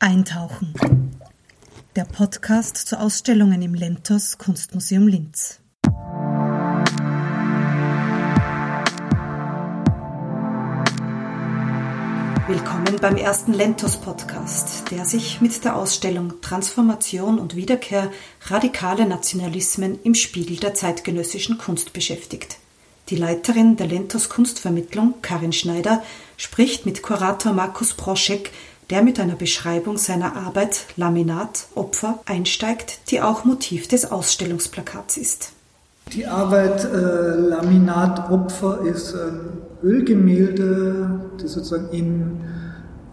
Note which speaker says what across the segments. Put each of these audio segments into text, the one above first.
Speaker 1: Eintauchen. Der Podcast zu Ausstellungen im Lentos Kunstmuseum Linz. Willkommen beim ersten Lentos Podcast, der sich mit der Ausstellung Transformation und Wiederkehr radikale Nationalismen im Spiegel der zeitgenössischen Kunst beschäftigt. Die Leiterin der Lentos Kunstvermittlung, Karin Schneider, spricht mit Kurator Markus Proschek der mit einer Beschreibung seiner Arbeit Laminat Opfer einsteigt, die auch Motiv des Ausstellungsplakats ist.
Speaker 2: Die Arbeit äh, Laminat Opfer ist ein Ölgemälde, das sozusagen in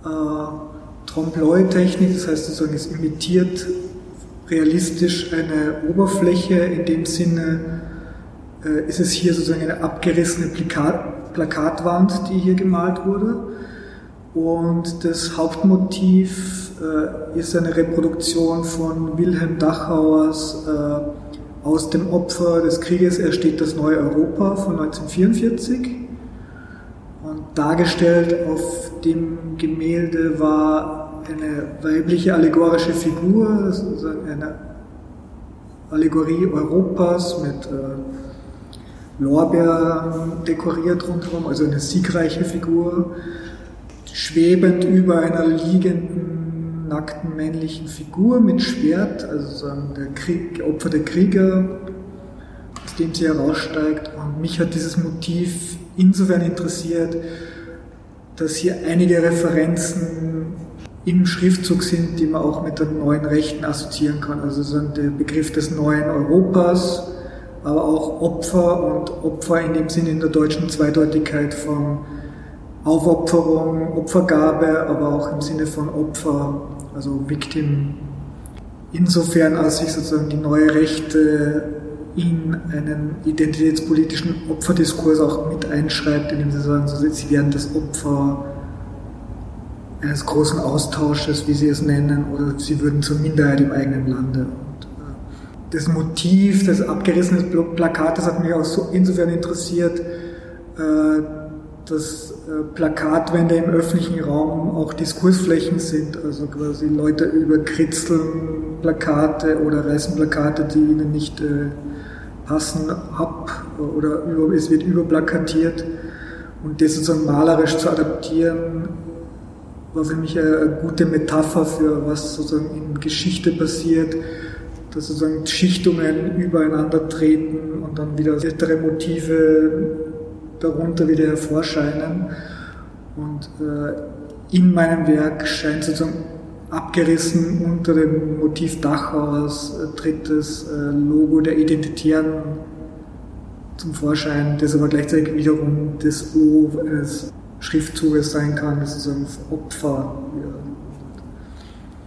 Speaker 2: äh, Trompe-l'œil-Technik, das heißt sozusagen es imitiert realistisch eine Oberfläche. In dem Sinne äh, ist es hier sozusagen eine abgerissene Plakat Plakatwand, die hier gemalt wurde. Und das Hauptmotiv äh, ist eine Reproduktion von Wilhelm Dachauers äh, Aus dem Opfer des Krieges ersteht das neue Europa von 1944. Und dargestellt auf dem Gemälde war eine weibliche allegorische Figur, also eine Allegorie Europas mit äh, Lorbeeren dekoriert rundherum, also eine siegreiche Figur schwebend über einer liegenden, nackten männlichen Figur mit Schwert, also der Krieg, Opfer der Krieger, aus dem sie heraussteigt. Und mich hat dieses Motiv insofern interessiert, dass hier einige Referenzen im Schriftzug sind, die man auch mit den neuen Rechten assoziieren kann. Also so der Begriff des neuen Europas, aber auch Opfer und Opfer in dem Sinne in der deutschen Zweideutigkeit von Aufopferung, Opfergabe, aber auch im Sinne von Opfer, also Victim. Insofern, als sich sozusagen die neue Rechte in einen identitätspolitischen Opferdiskurs auch mit einschreibt, indem sie sagen, sie werden das Opfer eines großen Austausches, wie sie es nennen, oder sie würden zur Minderheit im eigenen Lande. Und äh, das Motiv des abgerissenen Plakates hat mich auch so insofern interessiert, äh, dass äh, Plakatwände im öffentlichen Raum auch Diskursflächen sind, also quasi Leute überkritzeln Plakate oder reißen Plakate, die ihnen nicht äh, passen, ab oder es wird überplakatiert. Und das sozusagen malerisch zu adaptieren, war für mich eine gute Metapher für was sozusagen in Geschichte passiert, dass sozusagen Schichtungen übereinander treten und dann wieder ältere Motive darunter wieder hervorscheinen. Und äh, in meinem Werk scheint sozusagen abgerissen unter dem Motiv Dachauers äh, tritt das äh, Logo der Identitären zum Vorschein, das aber gleichzeitig wiederum das O eines Schriftzuges sein kann, das sozusagen Opfer.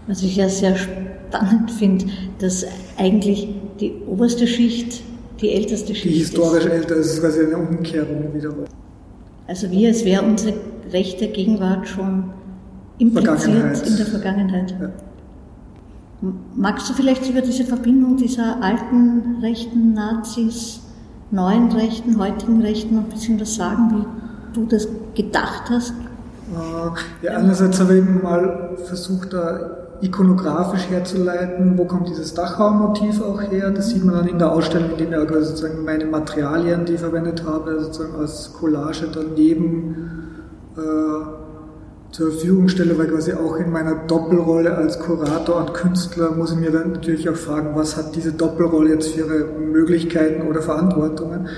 Speaker 3: Was ich ja sehr spannend finde, dass eigentlich die oberste Schicht die älteste Schicht.
Speaker 2: Die historisch ist. älter ist quasi eine Umkehrung wiederum.
Speaker 3: Also wie als wäre unsere rechte Gegenwart schon impliziert in der Vergangenheit. Ja. Magst du vielleicht über diese Verbindung dieser alten rechten Nazis, neuen Rechten, heutigen Rechten noch ein bisschen was sagen, wie du das gedacht hast?
Speaker 2: Äh, ja, einerseits habe ich eben mal versucht, da ikonografisch herzuleiten, wo kommt dieses Dachau-Motiv auch her. Das sieht man dann in der Ausstellung, indem ich also sozusagen meine Materialien, die ich verwendet habe, sozusagen als Collage daneben äh, zur Verfügung stelle, weil quasi auch in meiner Doppelrolle als Kurator und Künstler muss ich mir dann natürlich auch fragen, was hat diese Doppelrolle jetzt für ihre Möglichkeiten oder Verantwortungen.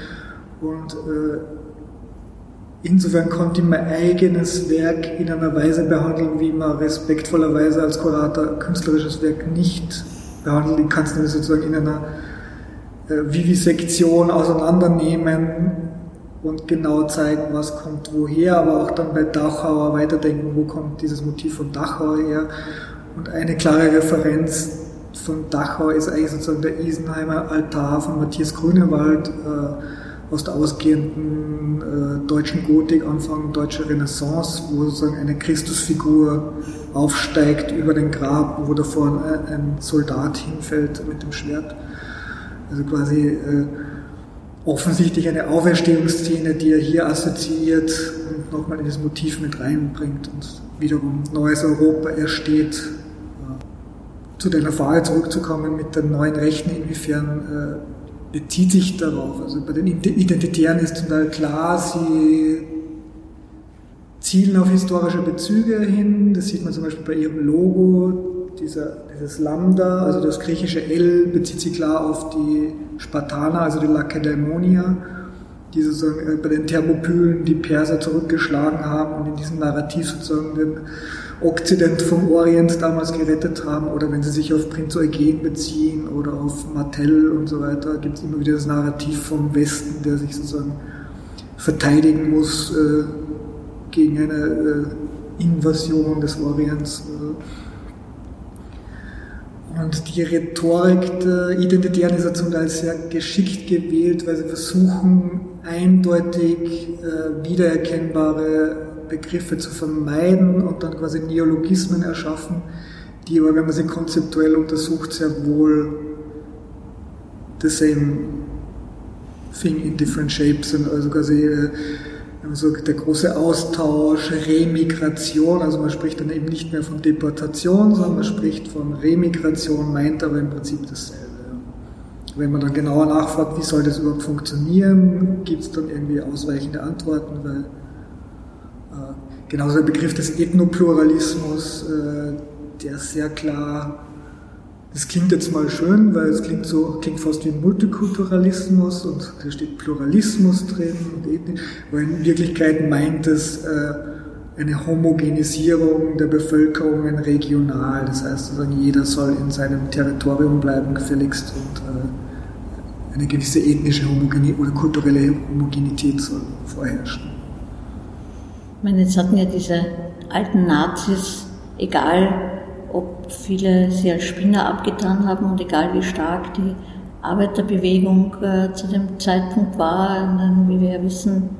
Speaker 2: Und äh, Insofern konnte ich mein eigenes Werk in einer Weise behandeln, wie man respektvollerweise als Kurator künstlerisches Werk nicht behandelt. Ich kann es nämlich sozusagen in einer äh, Vivisektion auseinandernehmen und genau zeigen, was kommt woher, aber auch dann bei Dachauer weiterdenken, wo kommt dieses Motiv von Dachau her. Und eine klare Referenz von Dachau ist eigentlich sozusagen der Isenheimer Altar von Matthias Grünewald, äh, aus der ausgehenden äh, deutschen Gotik, Anfang deutscher Renaissance, wo sozusagen eine Christusfigur aufsteigt über den Grab, wo davor ein, ein Soldat hinfällt mit dem Schwert. Also quasi äh, offensichtlich eine Auferstehungsszene, die er hier assoziiert und nochmal in das Motiv mit reinbringt und wiederum neues Europa ersteht zu deiner Frage zurückzukommen mit den neuen Rechten, inwiefern äh, bezieht sich darauf? Also bei den Identitären ist Teil klar, sie zielen auf historische Bezüge hin. Das sieht man zum Beispiel bei ihrem Logo, dieser, dieses Lambda, also das griechische L bezieht sich klar auf die Spartaner, also die Lakedaimonia, die sozusagen äh, bei den Thermopylen die Perser zurückgeschlagen haben und in diesem Narrativ sozusagen den Okzident vom Orient damals gerettet haben oder wenn sie sich auf Prinz Eugen beziehen oder auf Martell und so weiter, gibt es immer wieder das Narrativ vom Westen, der sich sozusagen verteidigen muss äh, gegen eine äh, Invasion des Orients. Äh. Und die Rhetorik der Identitären ist ja zum Teil sehr geschickt gewählt, weil sie versuchen, eindeutig äh, wiedererkennbare Begriffe zu vermeiden und dann quasi Neologismen erschaffen, die aber, wenn man sie konzeptuell untersucht, sehr wohl the same thing in different shapes sind. Also quasi also der große Austausch, Remigration, also man spricht dann eben nicht mehr von Deportation, sondern man spricht von Remigration, meint aber im Prinzip dasselbe. Wenn man dann genauer nachfragt, wie soll das überhaupt funktionieren, gibt es dann irgendwie ausweichende Antworten, weil Genauso der Begriff des Ethnopluralismus, äh, der sehr klar, das klingt jetzt mal schön, weil es klingt so, klingt fast wie Multikulturalismus und da steht Pluralismus drin und Ethnik, aber in Wirklichkeit meint es äh, eine Homogenisierung der Bevölkerungen regional. Das heißt, jeder soll in seinem Territorium bleiben, gefälligst und äh, eine gewisse ethnische Homogenität oder kulturelle Homogenität soll vorherrschen.
Speaker 3: Ich meine, jetzt hatten ja diese alten Nazis, egal ob viele sie als Spinner abgetan haben und egal wie stark die Arbeiterbewegung äh, zu dem Zeitpunkt war, wie wir ja wissen,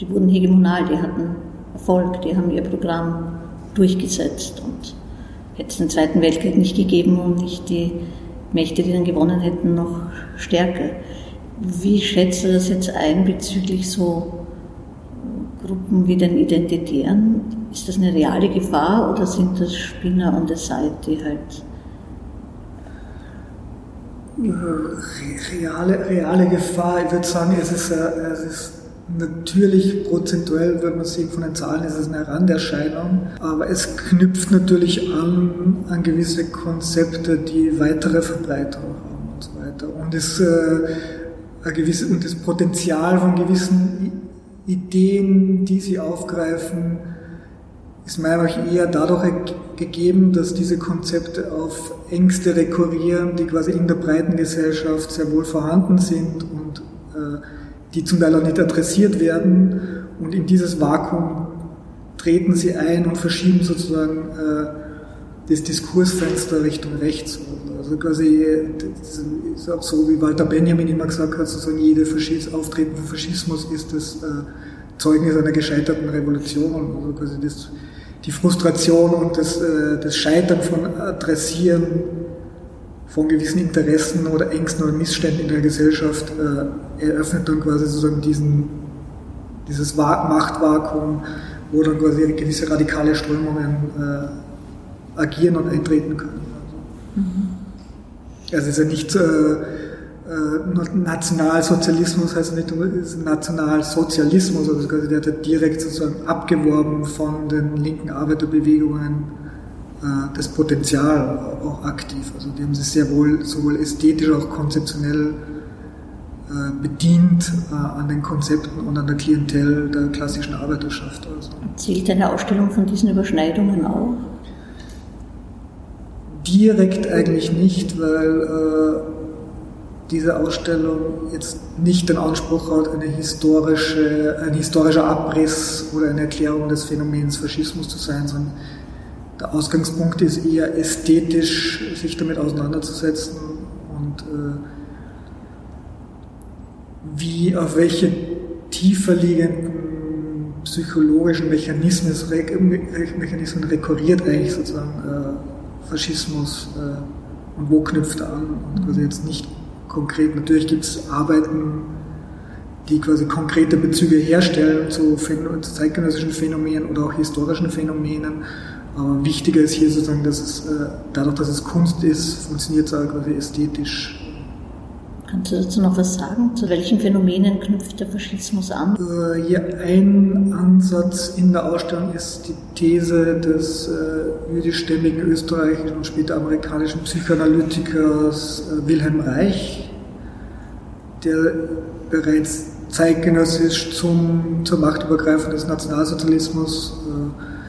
Speaker 3: die wurden hegemonal, die hatten Erfolg, die haben ihr Programm durchgesetzt und hätte es den Zweiten Weltkrieg nicht gegeben und nicht die Mächte, die dann gewonnen hätten, noch stärker. Wie schätzt du das jetzt ein bezüglich so Gruppen wie den Identitären, ist das eine reale Gefahr oder sind das Spinner the side, die halt?
Speaker 2: Reale, reale Gefahr, ich würde sagen, es ist, äh, es ist natürlich prozentuell, wenn man sieht von den Zahlen, ist es eine Randerscheinung, aber es knüpft natürlich an, an gewisse Konzepte, die weitere Verbreitung haben und so weiter. Und, es, äh, ein gewisse, und das Potenzial von gewissen Ideen, die sie aufgreifen, ist meiner Meinung nach eher dadurch gegeben, dass diese Konzepte auf Ängste rekurrieren, die quasi in der breiten Gesellschaft sehr wohl vorhanden sind und äh, die zum Teil auch nicht adressiert werden. Und in dieses Vakuum treten sie ein und verschieben sozusagen äh, das Diskursfenster Richtung rechts. Also quasi, das ist auch so, wie Walter Benjamin immer gesagt hat, sozusagen jede Faschis Auftreten von Faschismus ist das äh, Zeugnis einer gescheiterten Revolution. Also quasi das, die Frustration und das, äh, das Scheitern von Adressieren von gewissen Interessen oder Ängsten oder Missständen in der Gesellschaft äh, eröffnet dann quasi sozusagen diesen, dieses Machtvakuum, wo dann quasi gewisse radikale Strömungen äh, agieren und eintreten können. Also, es ist ja nicht äh, äh, Nationalsozialismus heißt nicht Nationalsozialismus, also quasi der hat direkt sozusagen abgeworben von den linken Arbeiterbewegungen äh, das Potenzial auch aktiv. Also die haben sich sehr wohl sowohl ästhetisch auch konzeptionell äh, bedient an den Konzepten und an der Klientel der klassischen Arbeiterschaft. Also.
Speaker 3: Zählt eine Ausstellung von diesen Überschneidungen auch?
Speaker 2: Direkt eigentlich nicht, weil diese Ausstellung jetzt nicht den Anspruch hat, eine historische, ein historischer Abriss oder eine Erklärung des Phänomens Faschismus zu sein, sondern der Ausgangspunkt ist eher ästhetisch, sich damit auseinanderzusetzen und äh, wie, auf welche tiefer liegenden psychologischen Mechanismen, Mechanismen rekurriert eigentlich sozusagen äh, Faschismus äh, und wo knüpft er an und quasi jetzt nicht konkret. Natürlich gibt es Arbeiten, die quasi konkrete Bezüge herstellen zu, zu zeitgenössischen Phänomenen oder auch historischen Phänomenen, Aber wichtiger ist hier sozusagen, dass es äh, dadurch, dass es Kunst ist, funktioniert es auch quasi ästhetisch.
Speaker 3: Kannst du dazu noch was sagen? Zu welchen Phänomenen knüpft der Faschismus an?
Speaker 2: Äh, ja, ein Ansatz in der Ausstellung ist die These des äh, jüdischstämmigen österreichischen und später amerikanischen Psychoanalytikers äh, Wilhelm Reich, der bereits zeitgenössisch zum, zur Machtübergreifung des Nationalsozialismus äh,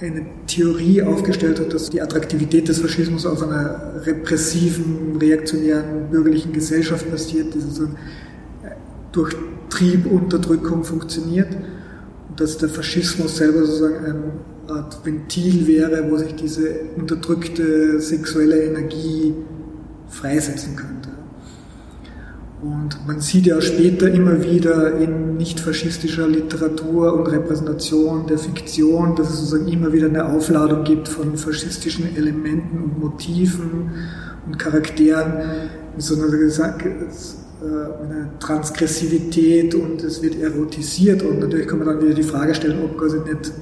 Speaker 2: eine Theorie aufgestellt hat, dass die Attraktivität des Faschismus auf einer repressiven, reaktionären, bürgerlichen Gesellschaft basiert, die sozusagen äh, durch Triebunterdrückung funktioniert und dass der Faschismus selber sozusagen eine Art Ventil wäre, wo sich diese unterdrückte sexuelle Energie freisetzen könnte. Und man sieht ja später immer wieder in nicht faschistischer Literatur und Repräsentation der Fiktion, dass es sozusagen immer wieder eine Aufladung gibt von faschistischen Elementen und Motiven und Charakteren, mit so einer, eine Transgressivität und es wird erotisiert. Und natürlich kann man dann wieder die Frage stellen, ob quasi nicht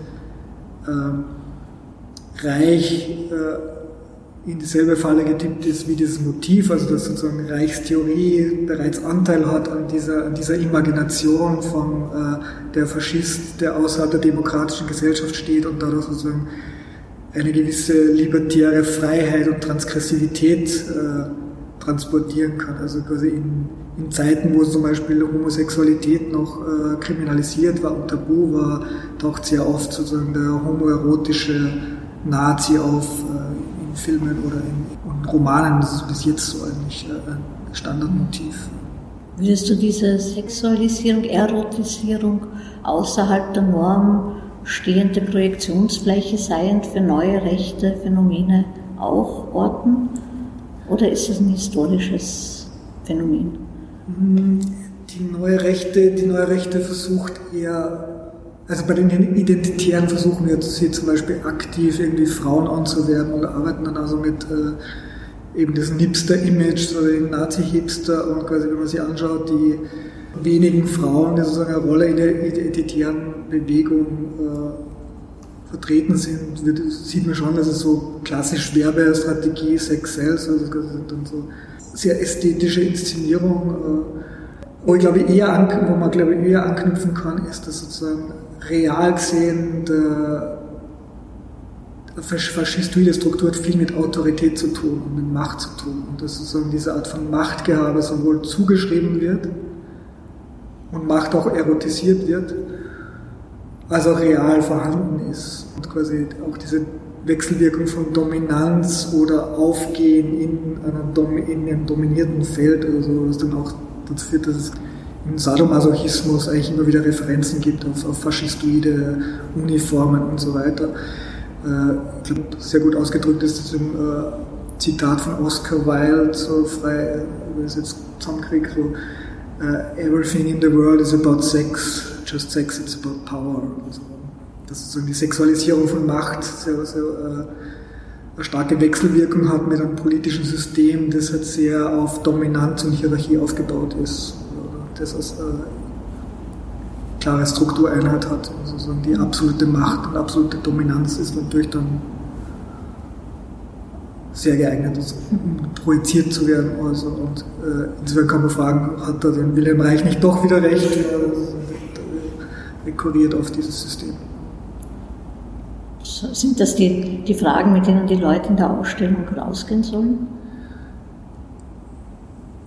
Speaker 2: äh, Reich äh, in dieselbe Falle getippt ist wie dieses Motiv, also dass sozusagen Reichstheorie bereits Anteil hat an dieser, an dieser Imagination von äh, der Faschist, der außerhalb der demokratischen Gesellschaft steht und dadurch sozusagen eine gewisse libertäre Freiheit und Transgressivität äh, transportieren kann. Also quasi in, in Zeiten, wo zum Beispiel Homosexualität noch äh, kriminalisiert war und tabu war, taucht sehr oft sozusagen der homoerotische Nazi auf Filmen oder in, Romanen. Das ist bis jetzt so eigentlich äh, ein Standardmotiv.
Speaker 3: Würdest du diese Sexualisierung, Erotisierung außerhalb der Norm stehende Projektionsfläche seiend für neue rechte Phänomene auch orten? Oder ist es ein historisches Phänomen?
Speaker 2: Die neue Rechte, die neue Rechte versucht eher also bei den Identitären versuchen wir jetzt hier zum Beispiel aktiv irgendwie Frauen anzuwerben und arbeiten dann also mit äh, eben diesem Hipster-Image, so den Nazi-Hipster und quasi, wenn man sich anschaut, die wenigen Frauen, die sozusagen eine Rolle in der identitären Bewegung äh, vertreten sind, wird, sieht man schon, dass es so klassisch Werbestrategie, Sex Sales, also das sind dann so sehr ästhetische Inszenierung. Äh, wo ich glaube eher, wo man glaube eher anknüpfen kann, ist, dass sozusagen real gesehen, der faschistoide Struktur hat viel mit Autorität zu tun und mit Macht zu tun. Und dass sozusagen diese Art von Machtgehabe sowohl zugeschrieben wird und Macht auch erotisiert wird, als auch real vorhanden ist. Und quasi auch diese Wechselwirkung von Dominanz oder Aufgehen in, einer, in einem dominierten Feld oder so, was dann auch dazu führt, dass es im Sadomasochismus eigentlich immer wieder Referenzen gibt auf, auf faschistoide Uniformen und so weiter. Äh, ich glaube, sehr gut ausgedrückt ist das im äh, Zitat von Oscar Wilde, so frei, jetzt zusammenkriege, so uh, Everything in the world is about sex, just sex, it's about power. Also, dass sozusagen die Sexualisierung von Macht sehr, sehr äh, eine starke Wechselwirkung hat mit einem politischen System, das halt sehr auf Dominanz und Hierarchie aufgebaut ist das als äh, klare Struktureinheit hat. Also die absolute Macht und absolute Dominanz ist natürlich dann sehr geeignet, um projiziert zu werden. Also, und äh, insofern kann man fragen, hat da den Wilhelm Reich nicht doch wieder recht? rekurriert auf dieses System.
Speaker 3: Sind das die, die Fragen, mit denen die Leute in der Ausstellung rausgehen sollen?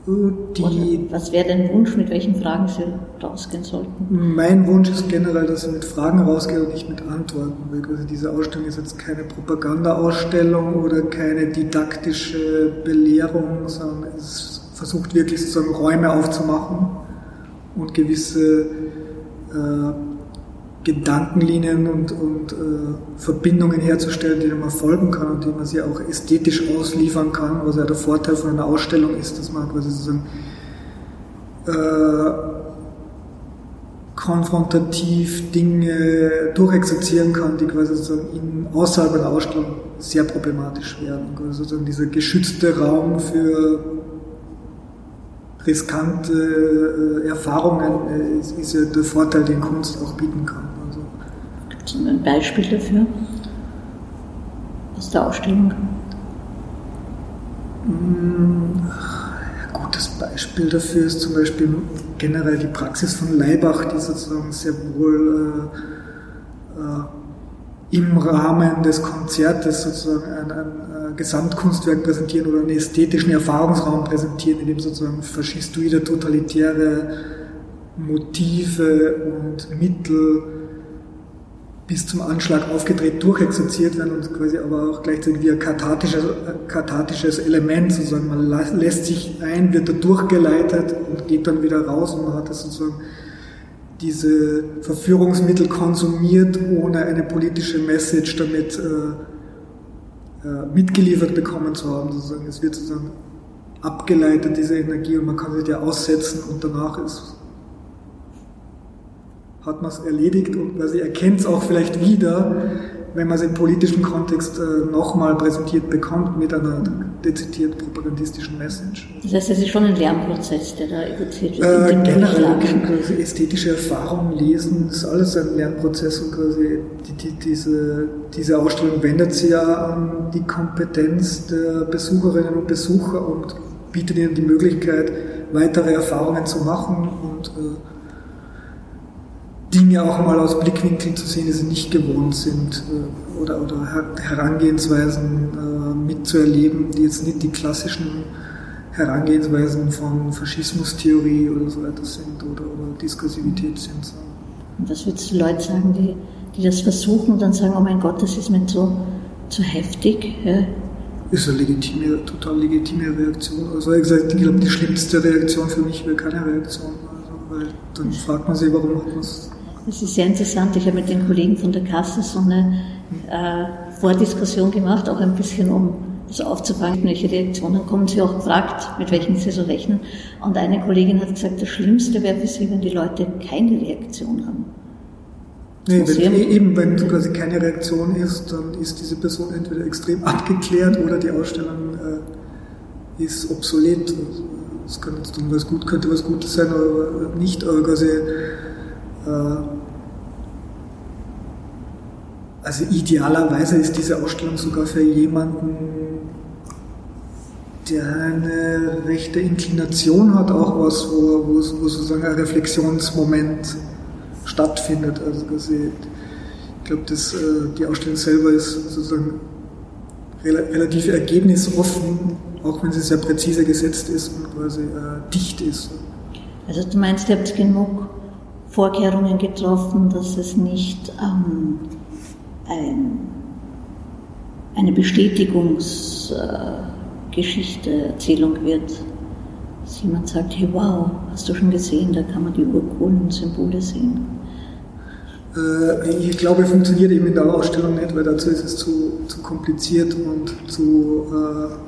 Speaker 3: Die, was wäre dein Wunsch, mit welchen Fragen Sie rausgehen sollten?
Speaker 2: Mein Wunsch ist generell, dass Sie mit Fragen rausgehen und nicht mit Antworten, weil also diese Ausstellung ist jetzt keine Propaganda-Ausstellung oder keine didaktische Belehrung, sondern es versucht wirklich sozusagen Räume aufzumachen und gewisse äh, Gedankenlinien und, und äh, Verbindungen herzustellen, denen man folgen kann und die man sie auch ästhetisch ausliefern kann, was ja der Vorteil von einer Ausstellung ist, dass man quasi sozusagen äh, konfrontativ Dinge durchexerzieren kann, die quasi sozusagen in, außerhalb einer Ausstellung sehr problematisch werden. Also sozusagen dieser geschützte Raum für riskante äh, Erfahrungen äh, ist, ist ja der Vorteil, den Kunst auch bieten kann.
Speaker 3: Ein Beispiel dafür? aus der Ausstellung?
Speaker 2: Gutes Beispiel dafür ist zum Beispiel generell die Praxis von Leibach, die sozusagen sehr wohl äh, äh, im Rahmen des Konzertes sozusagen ein, ein, ein, Gesamtkunstwerk präsentieren oder einen ästhetischen Erfahrungsraum präsentieren, in dem sozusagen faschistoide, totalitäre Motive und Mittel bis zum Anschlag aufgedreht durchexerziert werden und quasi aber auch gleichzeitig wie ein kathartisches, kathartisches Element, sozusagen man lässt sich ein, wird da durchgeleitet und geht dann wieder raus und man hat das sozusagen diese Verführungsmittel konsumiert, ohne eine politische Message damit äh, äh, mitgeliefert bekommen zu haben. Sozusagen. Es wird sozusagen abgeleitet, diese Energie, und man kann sich der aussetzen und danach ist hat man es erledigt und quasi erkennt es auch vielleicht wieder, wenn man es im politischen Kontext äh, nochmal präsentiert bekommt mit einer dezidiert propagandistischen Message.
Speaker 3: Das heißt, es ist schon ein Lernprozess, der da
Speaker 2: evoziert wird. Äh, generell quasi ästhetische Erfahrungen lesen, ist alles ein Lernprozess und quasi die, die, diese, diese Ausstellung wendet sich ja an die Kompetenz der Besucherinnen und Besucher und bietet ihnen die Möglichkeit, weitere Erfahrungen zu machen und äh, Dinge auch mal aus Blickwinkeln zu sehen, die sie nicht gewohnt sind äh, oder, oder Herangehensweisen äh, mitzuerleben, die jetzt nicht die klassischen Herangehensweisen von Faschismustheorie oder so weiter sind oder, oder Diskursivität sind.
Speaker 3: Und was würdest du Leute sagen, die, die das versuchen und dann sagen, oh mein Gott, das ist mir zu, zu heftig? Ja?
Speaker 2: Ist eine legitime, total legitime Reaktion. Also ich glaube, die schlimmste Reaktion für mich wäre keine Reaktion. Also, weil dann fragt man sich, warum hat man es
Speaker 3: das ist sehr interessant. Ich habe mit den Kollegen von der Kasse so eine äh, Vordiskussion gemacht, auch ein bisschen um das aufzufangen, welche Reaktionen kommen. Sie auch gefragt, mit welchen Sie so rechnen. Und eine Kollegin hat gesagt, das Schlimmste wäre für Sie, wenn die Leute keine Reaktion haben.
Speaker 2: Nee, wenn, eben, wenn quasi keine Reaktion ist, dann ist diese Person entweder extrem abgeklärt oder die Ausstellung äh, ist obsolet. Es kann jetzt was gut, könnte was Gutes sein, aber nicht. Aber quasi, äh, also idealerweise ist diese Ausstellung sogar für jemanden, der eine rechte Inklination hat, auch was, wo, wo, wo sozusagen ein Reflexionsmoment stattfindet. Also ich glaube, äh, die Ausstellung selber ist sozusagen relativ ergebnisoffen, auch wenn sie sehr präzise gesetzt ist und quasi äh, dicht ist.
Speaker 3: Also du meinst, ihr habt genug Vorkehrungen getroffen, dass es nicht ähm, ein, eine Bestätigungsgeschichte, äh, Erzählung wird. Dass jemand sagt, hey wow, hast du schon gesehen, da kann man die urcoolen Symbole sehen.
Speaker 2: Äh, ich glaube, funktioniert eben in der Ausstellung nicht, weil dazu ist es zu, zu kompliziert und zu äh,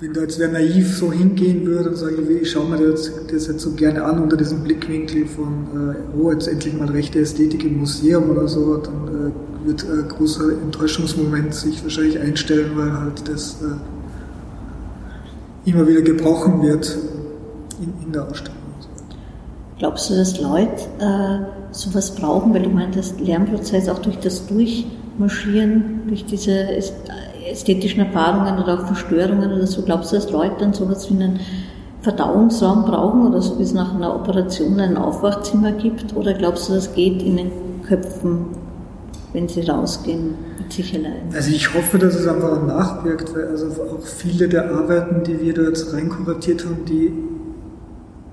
Speaker 2: wenn da jetzt wer naiv so hingehen würde und sagen, ich schaue mir das, das jetzt so gerne an unter diesem Blickwinkel von, äh, oh, jetzt endlich mal rechte Ästhetik im Museum oder so, dann äh, wird ein großer Enttäuschungsmoment sich wahrscheinlich einstellen, weil halt das äh, immer wieder gebrochen wird in, in der Ausstellung.
Speaker 3: Glaubst du, dass Leute äh, sowas brauchen, weil du meintest, Lernprozess auch durch das Durchmarschieren, durch diese ästhetischen Erfahrungen oder auch Verstörungen oder so, glaubst du, dass Leute dann sowas wie einen Verdauungsraum brauchen oder so wie es nach einer Operation ein Aufwachzimmer gibt? Oder glaubst du, das geht in den Köpfen, wenn sie rausgehen, mit sich allein?
Speaker 2: Also ich hoffe, dass es einfach nachwirkt, weil also auch viele der Arbeiten, die wir da jetzt reinkuratiert haben, die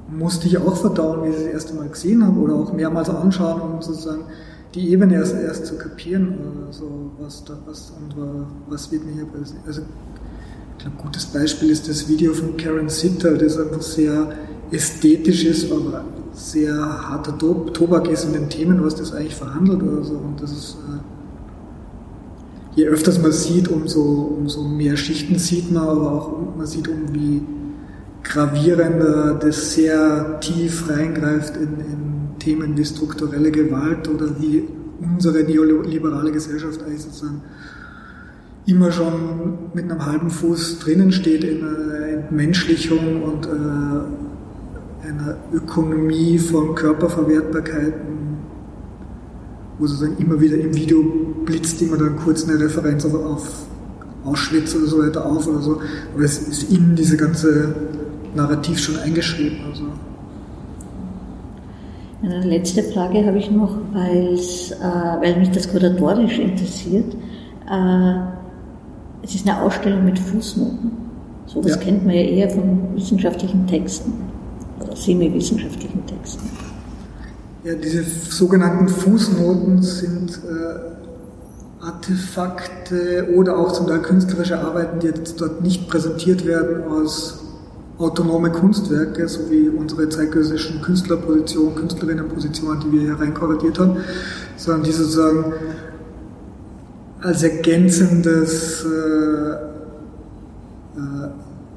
Speaker 2: musste ich auch verdauen, wie ich das erste Mal gesehen habe oder auch mehrmals anschauen, um sozusagen die Ebene erst, erst zu kapieren, also was da was und was wird mir hier präsentiert. Also ich glaube, gutes Beispiel ist das Video von Karen Sitter, das einfach sehr ästhetisch ist, aber sehr harter Tobak ist in den Themen, was das eigentlich verhandelt oder so. Und das ist, äh, je öfters man sieht, umso, umso mehr Schichten sieht man, aber auch man sieht, um wie gravierender das sehr tief reingreift in, in Themen wie strukturelle Gewalt oder wie unsere neoliberale Gesellschaft eigentlich sozusagen immer schon mit einem halben Fuß drinnen steht in einer Entmenschlichung und äh, einer Ökonomie von Körperverwertbarkeiten wo sozusagen immer wieder im Video blitzt immer dann kurz eine Referenz auf, auf Auschwitz oder so weiter auf oder so. Aber es ist in diese ganze Narrativ schon eingeschrieben. Also.
Speaker 3: Eine letzte Frage habe ich noch, äh, weil mich das kuratorisch interessiert. Äh, es ist eine Ausstellung mit Fußnoten. So was ja. kennt man ja eher von wissenschaftlichen Texten oder semi-wissenschaftlichen Texten.
Speaker 2: Ja, diese sogenannten Fußnoten sind äh, Artefakte oder auch zum Teil künstlerische Arbeiten, die jetzt dort nicht präsentiert werden aus autonome Kunstwerke, so wie unsere zeitgenössischen Künstlerpositionen, Künstlerinnenpositionen, die wir hier reinkorrigiert haben, sondern die sozusagen als ergänzendes, äh, äh,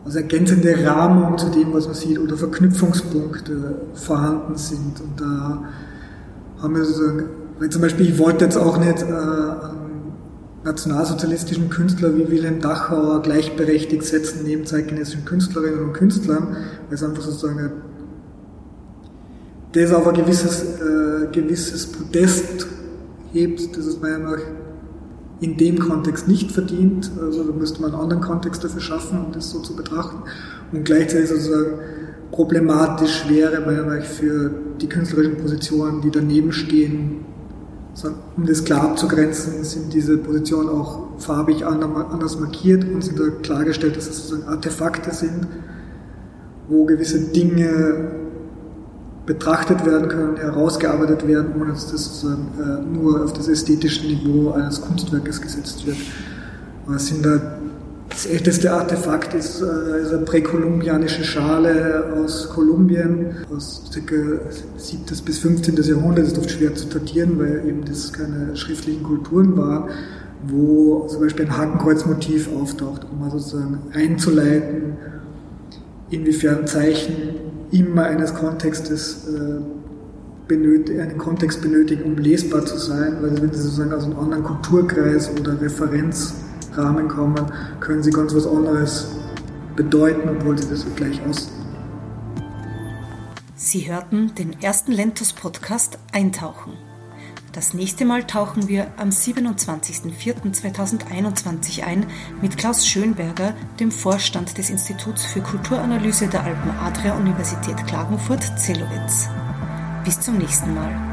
Speaker 2: als ergänzende Rahmung zu dem, was man sieht, oder Verknüpfungspunkte vorhanden sind. Und da haben wir sozusagen, weil zum Beispiel, ich wollte jetzt auch nicht äh, nationalsozialistischen Künstler wie Wilhelm Dachauer gleichberechtigt setzen neben zeitgenössischen Künstlerinnen und Künstlern, weil es einfach sozusagen das auf ein gewisses, äh, gewisses Podest hebt, das es meiner Meinung nach in dem Kontext nicht verdient. Also da müsste man einen anderen Kontext dafür schaffen, um das so zu betrachten. Und gleichzeitig sozusagen problematisch wäre meiner Meinung nach für die künstlerischen Positionen, die daneben stehen, um das klar abzugrenzen, sind diese Positionen auch farbig anders markiert und sind da klargestellt, dass es sozusagen Artefakte sind, wo gewisse Dinge betrachtet werden können, herausgearbeitet werden, ohne dass das sozusagen äh, nur auf das ästhetische Niveau eines Kunstwerkes gesetzt wird. Es sind da das älteste Artefakt ist, äh, ist eine präkolumbianische Schale aus Kolumbien, aus ca. 7. bis 15. Jahrhundert. Das ist oft schwer zu datieren, weil eben das keine schriftlichen Kulturen waren, wo zum Beispiel ein Hakenkreuzmotiv auftaucht, um mal sozusagen einzuleiten, inwiefern Zeichen immer eines Kontextes äh, benötigen, einen Kontext benötigen, um lesbar zu sein, weil wenn sie sozusagen aus einem anderen Kulturkreis oder Referenz Rahmen kommen, können sie ganz was anderes bedeuten, obwohl sie das gleich aussehen.
Speaker 1: Sie hörten den ersten Lentus-Podcast Eintauchen. Das nächste Mal tauchen wir am 27.04.2021 ein mit Klaus Schönberger, dem Vorstand des Instituts für Kulturanalyse der Alpen Adria Universität Klagenfurt, Zellowitz. Bis zum nächsten Mal.